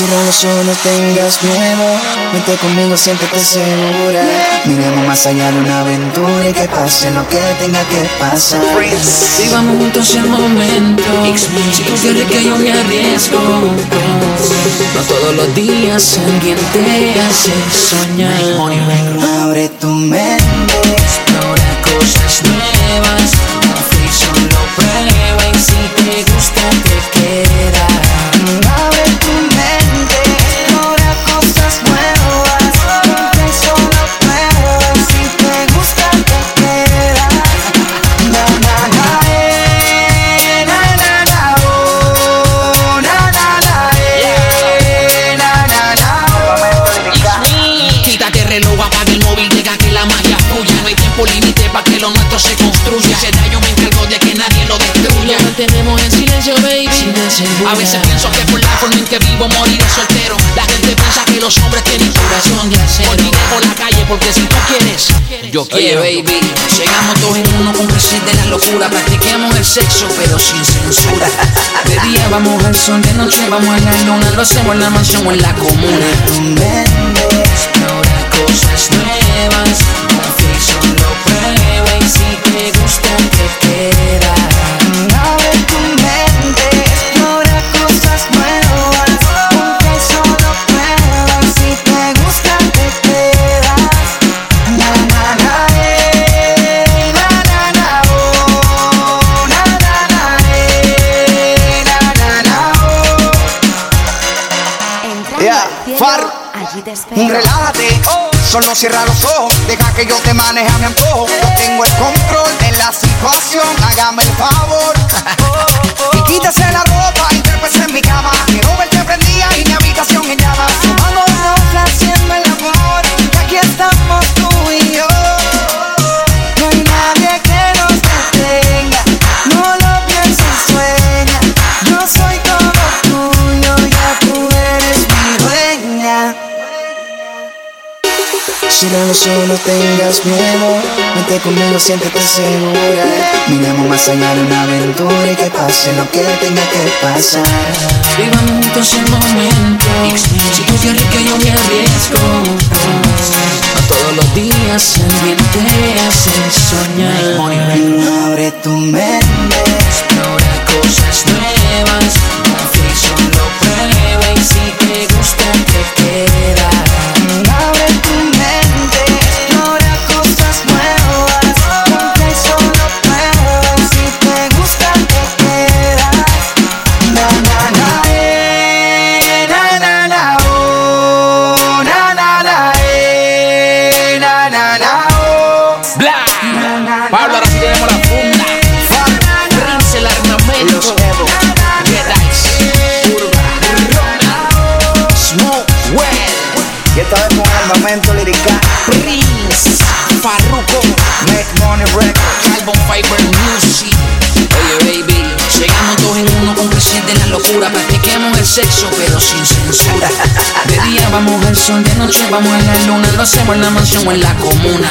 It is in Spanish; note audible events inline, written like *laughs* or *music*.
Cierra los ojos, no tengas miedo. Vente conmigo, siéntete segura. Miremos más allá de una aventura y que pase lo que tenga que pasar. Vivamos juntos el momento. Si tú quieres que yo me arriesgo. No todos los días alguien te hace soñar. Abre tu mente. Reloj, apaga el móvil, deja que la magia fluya. No hay tiempo límite para que lo nuestro se construya. Si se da, yo me encargo de que nadie lo destruya. Lo mantenemos en silencio, baby. A veces pienso que por la forma en que vivo moriré soltero. La gente piensa que los hombres tienen corazón de acero. Moriré por la calle porque si tú quieres, yo quiero. Oye, baby, llegamos todos en uno con de la locura. Practiquemos el sexo, pero sin censura. De día vamos al sol, de noche vamos a la luna. Lo hacemos en la mansión o en la comuna. Entrando Yeah, al cielo, Far. allí te espero. Relájate, solo cierra los ojos, deja que yo te maneje a mi antojo. Yo tengo el control de la situación, hágame el favor. *laughs* Y quítese la Los ojos, no tengas miedo. Vente conmigo, siéntete segura. Miremos más allá de una aventura y que pase lo que tenga que pasar. Vivamos juntos el momento. Si tú quieres que yo me arriesgo, no todos los días alguien te hace soñar. Abre tu mente. Farruko, Make Money Records. Carbon Fiber Music. Oye, baby, llegamos todos en uno con de la locura. Practiquemos el sexo, pero sin censura. De día vamos al sol, de noche vamos a la luna. Lo hacemos en la mansión o en la comuna.